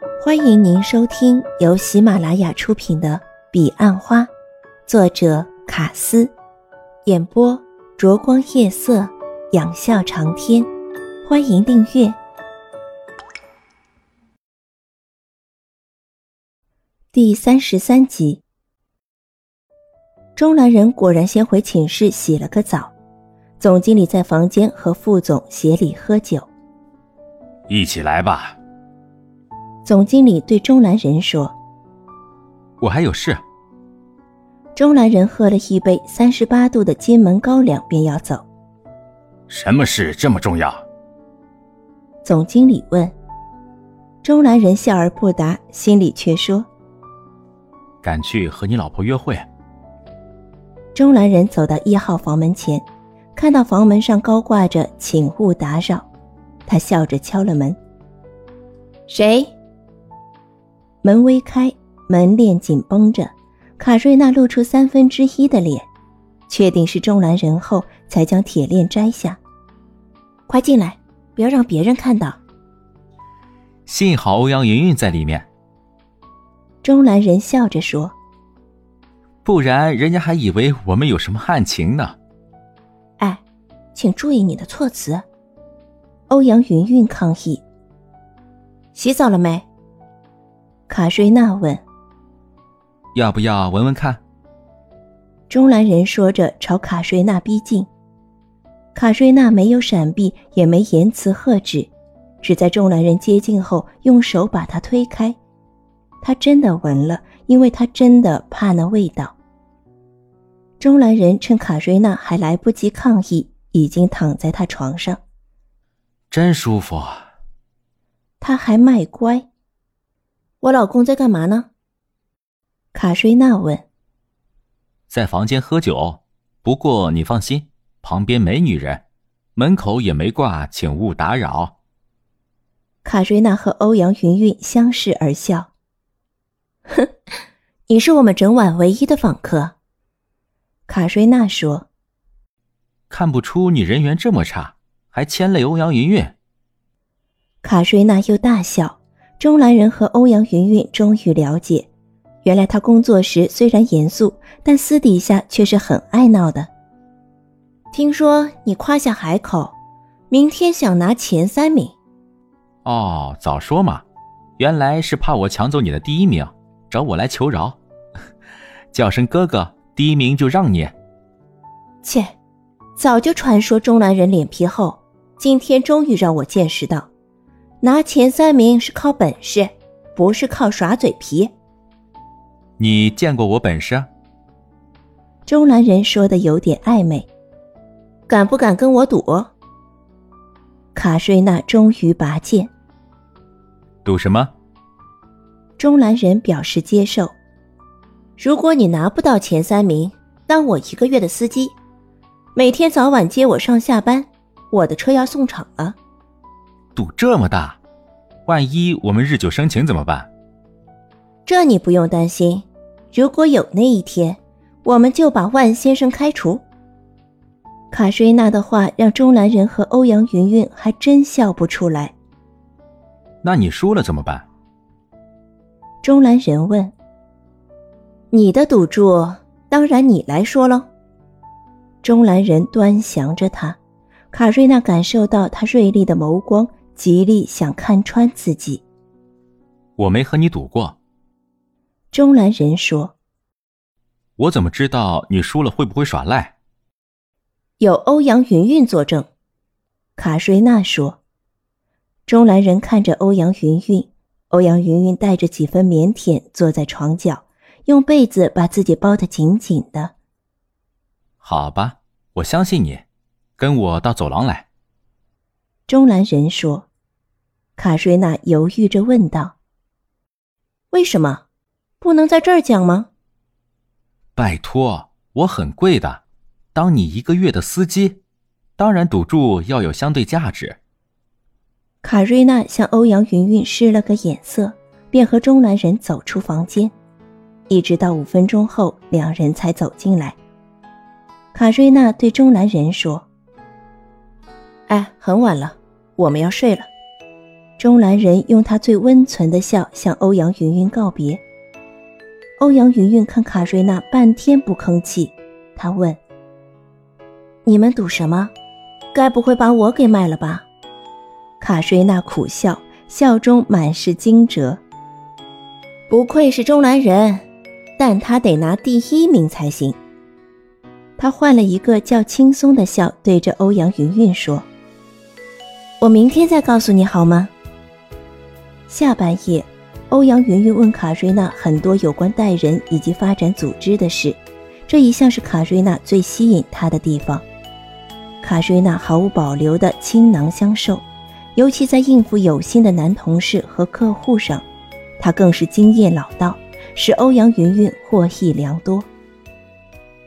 欢迎您收听由喜马拉雅出品的《彼岸花》，作者卡斯，演播灼光夜色，仰笑长天。欢迎订阅。第三十三集，钟兰人果然先回寝室洗了个澡。总经理在房间和副总协理喝酒。一起来吧。总经理对钟兰仁说：“我还有事。”钟兰仁喝了一杯三十八度的金门高粱，便要走。什么事这么重要？总经理问。钟兰仁笑而不答，心里却说：“赶去和你老婆约会。”钟兰仁走到一号房门前，看到房门上高挂着“请勿打扰”，他笑着敲了门。谁？门微开，门链紧绷着，卡瑞娜露出三分之一的脸，确定是中兰人后，才将铁链摘下。快进来，不要让别人看到。幸好欧阳云云在里面。中兰人笑着说：“不然人家还以为我们有什么案情呢。”哎，请注意你的措辞。欧阳云云抗议：“洗澡了没？”卡瑞娜问：“要不要闻闻看？”中兰人说着，朝卡瑞娜逼近。卡瑞娜没有闪避，也没言辞喝止，只在中兰人接近后，用手把他推开。他真的闻了，因为他真的怕那味道。中兰人趁卡瑞娜还来不及抗议，已经躺在他床上。真舒服。他还卖乖。我老公在干嘛呢？卡瑞娜问。在房间喝酒，不过你放心，旁边没女人，门口也没挂，请勿打扰。卡瑞娜和欧阳云云相视而笑。哼，你是我们整晚唯一的访客。卡瑞娜说。看不出你人缘这么差，还牵累欧阳云云。卡瑞娜又大笑。钟兰人和欧阳云云终于了解，原来他工作时虽然严肃，但私底下却是很爱闹的。听说你夸下海口，明天想拿前三名。哦，早说嘛！原来是怕我抢走你的第一名，找我来求饶，叫声哥哥，第一名就让你。切，早就传说钟兰人脸皮厚，今天终于让我见识到。拿前三名是靠本事，不是靠耍嘴皮。你见过我本事？钟兰人说的有点暧昧。敢不敢跟我赌？卡瑞娜终于拔剑。赌什么？钟兰人表示接受。如果你拿不到前三名，当我一个月的司机，每天早晚接我上下班，我的车要送厂了。赌这么大，万一我们日久生情怎么办？这你不用担心。如果有那一天，我们就把万先生开除。卡瑞娜的话让钟兰人和欧阳云云还真笑不出来。那你输了怎么办？钟兰人问。你的赌注当然你来说喽。钟兰人端详着他，卡瑞娜感受到他锐利的眸光。极力想看穿自己。我没和你赌过。钟兰人说：“我怎么知道你输了会不会耍赖？”有欧阳云云作证。卡瑞娜说。钟兰人看着欧阳云云，欧阳云云带着几分腼腆坐在床角，用被子把自己包得紧紧的。好吧，我相信你，跟我到走廊来。钟兰人说。卡瑞娜犹豫着问道：“为什么不能在这儿讲吗？”拜托，我很贵的，当你一个月的司机，当然赌注要有相对价值。卡瑞娜向欧阳云云施了个眼色，便和钟兰人走出房间，一直到五分钟后，两人才走进来。卡瑞娜对钟兰人说：“哎，很晚了，我们要睡了。”钟兰人用他最温存的笑向欧阳云云告别。欧阳云云看卡瑞娜半天不吭气，他问：“你们赌什么？该不会把我给卖了吧？”卡瑞娜苦笑，笑中满是惊蛰。不愧是钟兰人，但他得拿第一名才行。他换了一个较轻松的笑，对着欧阳云云说：“我明天再告诉你好吗？”下半夜。欧阳云云问卡瑞娜很多有关待人以及发展组织的事，这一向是卡瑞娜最吸引他的地方。卡瑞娜毫无保留地倾囊相授，尤其在应付有心的男同事和客户上，她更是经验老道，使欧阳云云获益良多。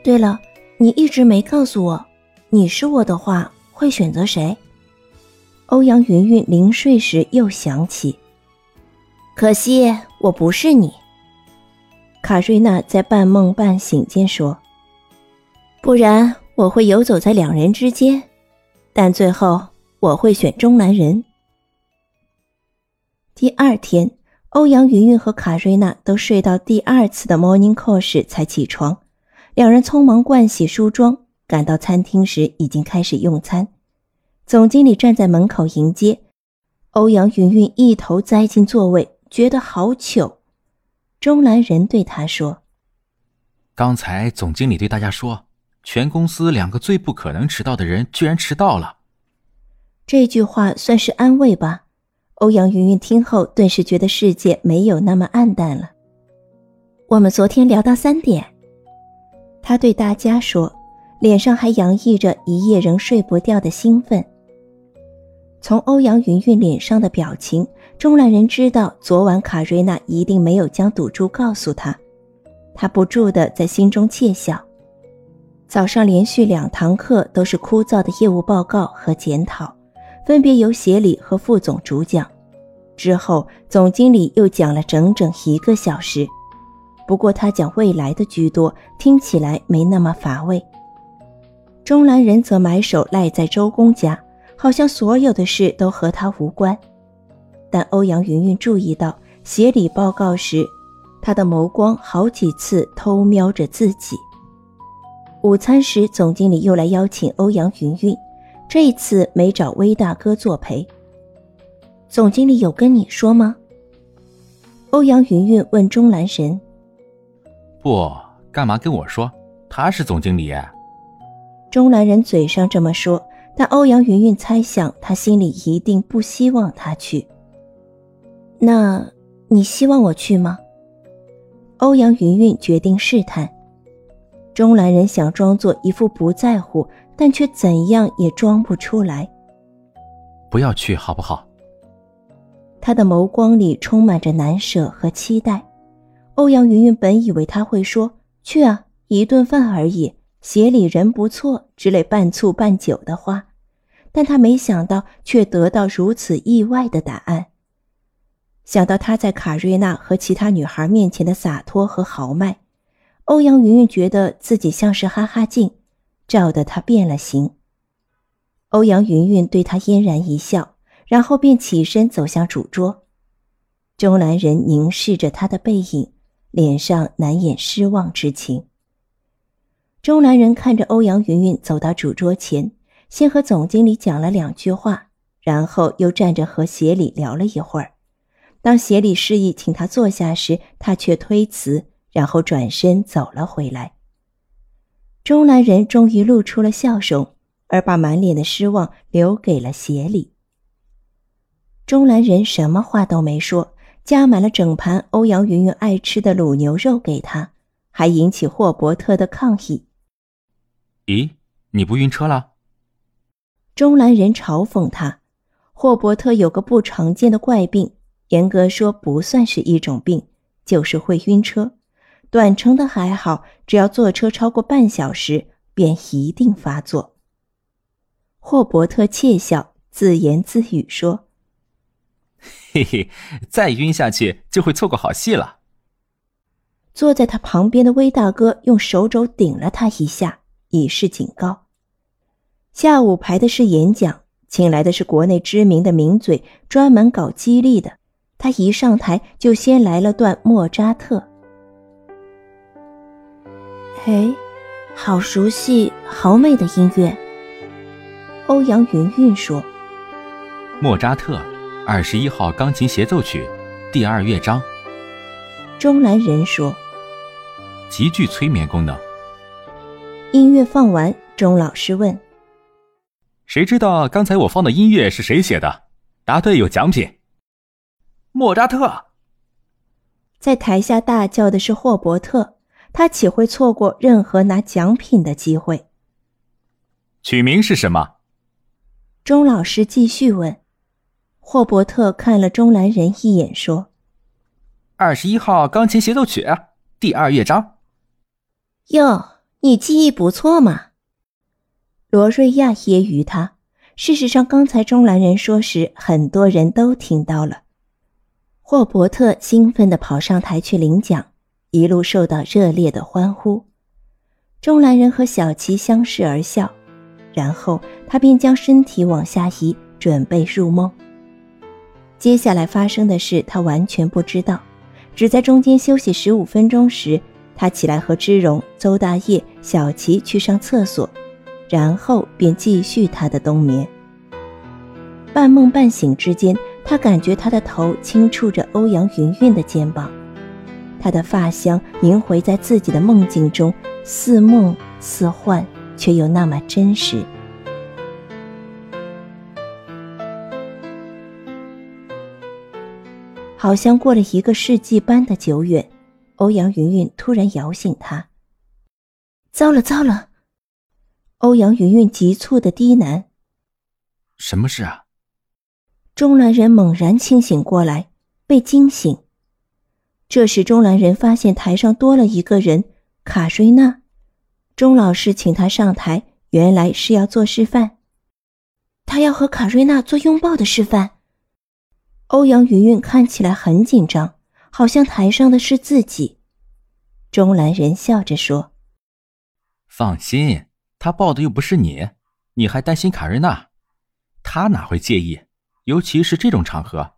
对了，你一直没告诉我，你是我的话会选择谁？欧阳云云临睡时又想起。可惜我不是你。卡瑞娜在半梦半醒间说：“不然我会游走在两人之间，但最后我会选中南人。”第二天，欧阳云云和卡瑞娜都睡到第二次的 morning call 时才起床，两人匆忙盥洗梳妆，赶到餐厅时已经开始用餐。总经理站在门口迎接，欧阳云云一头栽进座位。觉得好糗，钟兰仁对他说：“刚才总经理对大家说，全公司两个最不可能迟到的人居然迟到了。”这句话算是安慰吧。欧阳云云听后，顿时觉得世界没有那么暗淡了。我们昨天聊到三点，他对大家说，脸上还洋溢着一夜仍睡不掉的兴奋。从欧阳云云脸上的表情。钟兰人知道，昨晚卡瑞娜一定没有将赌注告诉他，他不住的在心中窃笑。早上连续两堂课都是枯燥的业务报告和检讨，分别由协理和副总主讲。之后，总经理又讲了整整一个小时，不过他讲未来的居多，听起来没那么乏味。钟兰人则埋首赖在周公家，好像所有的事都和他无关。但欧阳云云注意到协理报告时，他的眸光好几次偷瞄着自己。午餐时，总经理又来邀请欧阳云云，这一次没找威大哥作陪。总经理有跟你说吗？欧阳云云问钟兰神。不，干嘛跟我说？他是总经理。钟兰人嘴上这么说，但欧阳云云猜想他心里一定不希望他去。那你希望我去吗？欧阳云云决定试探。钟兰人想装作一副不在乎，但却怎样也装不出来。不要去好不好？他的眸光里充满着难舍和期待。欧阳云云本以为他会说“去啊，一顿饭而已，协理人不错”之类半醋半酒的话，但他没想到却得到如此意外的答案。想到他在卡瑞娜和其他女孩面前的洒脱和豪迈，欧阳云云觉得自己像是哈哈镜，照得他变了形。欧阳云云对他嫣然一笑，然后便起身走向主桌。钟兰人凝视着他的背影，脸上难掩失望之情。钟兰人看着欧阳云云走到主桌前，先和总经理讲了两句话，然后又站着和协理聊了一会儿。当协理示意请他坐下时，他却推辞，然后转身走了回来。钟兰人终于露出了笑容，而把满脸的失望留给了协理。钟兰人什么话都没说，夹满了整盘欧阳云云爱吃的卤牛肉给他，还引起霍伯特的抗议。咦，你不晕车了？中兰人嘲讽他。霍伯特有个不常见的怪病。严格说不算是一种病，就是会晕车。短程的还好，只要坐车超过半小时，便一定发作。霍伯特窃笑，自言自语说：“嘿嘿，再晕下去就会错过好戏了。”坐在他旁边的威大哥用手肘顶了他一下，以示警告。下午排的是演讲，请来的是国内知名的名嘴，专门搞激励的。他一上台就先来了段莫扎特。哎，好熟悉，好美的音乐。欧阳云云说：“莫扎特二十一号钢琴协奏曲，第二乐章。”钟兰人说：“极具催眠功能。”音乐放完，钟老师问：“谁知道刚才我放的音乐是谁写的？答对有奖品。”莫扎特。在台下大叫的是霍伯特。他岂会错过任何拿奖品的机会？取名是什么？钟老师继续问。霍伯特看了钟兰人一眼，说：“二十一号钢琴协奏曲，第二乐章。”哟，你记忆不错嘛。罗瑞亚揶揄他。事实上，刚才中兰人说时，很多人都听到了。霍伯特兴奋地跑上台去领奖。一路受到热烈的欢呼，中兰人和小琪相视而笑，然后他便将身体往下移，准备入梦。接下来发生的事，他完全不知道，只在中间休息十五分钟时，他起来和芝荣、邹大业、小琪去上厕所，然后便继续他的冬眠。半梦半醒之间，他感觉他的头轻触着欧阳云云的肩膀。他的发香萦回在自己的梦境中，似梦似幻，却又那么真实。好像过了一个世纪般的久远，欧阳云云突然摇醒他。糟了糟了！欧阳云云急促的低喃：“什么事啊？”钟兰人猛然清醒过来，被惊醒。这时，钟兰人发现台上多了一个人，卡瑞娜。钟老师请他上台，原来是要做示范。他要和卡瑞娜做拥抱的示范。欧阳云云看起来很紧张，好像台上的是自己。钟兰人笑着说：“放心，他抱的又不是你，你还担心卡瑞娜？他哪会介意？尤其是这种场合。”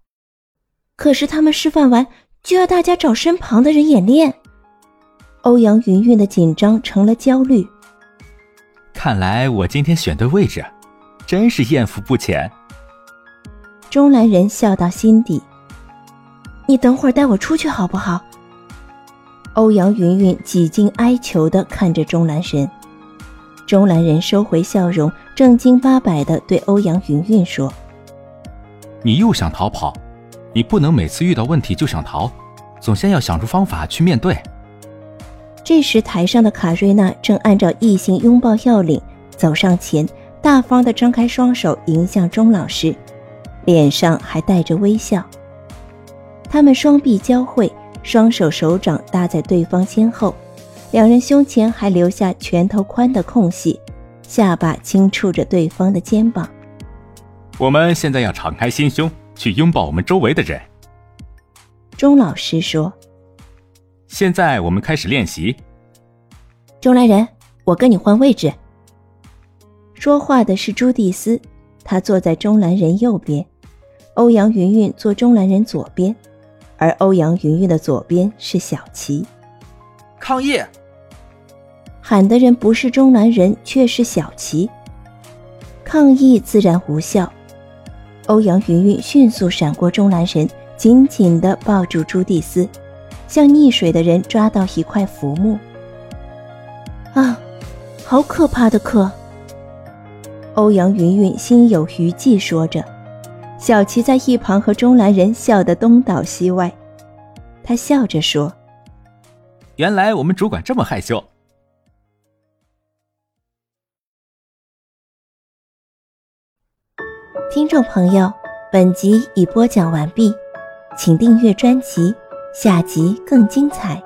可是他们示范完。就要大家找身旁的人演练。欧阳云云的紧张成了焦虑。看来我今天选对位置，真是艳福不浅。钟兰人笑到心底。你等会儿带我出去好不好？欧阳云云几近哀求的看着钟兰人。钟兰人收回笑容，正经八百的对欧阳云云说：“你又想逃跑？”你不能每次遇到问题就想逃，总先要想出方法去面对。这时，台上的卡瑞娜正按照异性拥抱要领走上前，大方地张开双手迎向钟老师，脸上还带着微笑。他们双臂交汇，双手手掌搭在对方肩后，两人胸前还留下拳头宽的空隙，下巴轻触着对方的肩膀。我们现在要敞开心胸。去拥抱我们周围的人。钟老师说：“现在我们开始练习。”钟来人，我跟你换位置。说话的是朱蒂斯，他坐在钟兰人右边，欧阳云云坐钟兰人左边，而欧阳云云的左边是小琪。抗议！喊的人不是中南人，却是小琪。抗议自然无效。欧阳云云迅速闪过中南人，紧紧地抱住朱蒂斯，像溺水的人抓到一块浮木。啊，好可怕的课！欧阳云云心有余悸说着，小琪在一旁和钟兰人笑得东倒西歪。他笑着说：“原来我们主管这么害羞。”听众朋友，本集已播讲完毕，请订阅专辑，下集更精彩。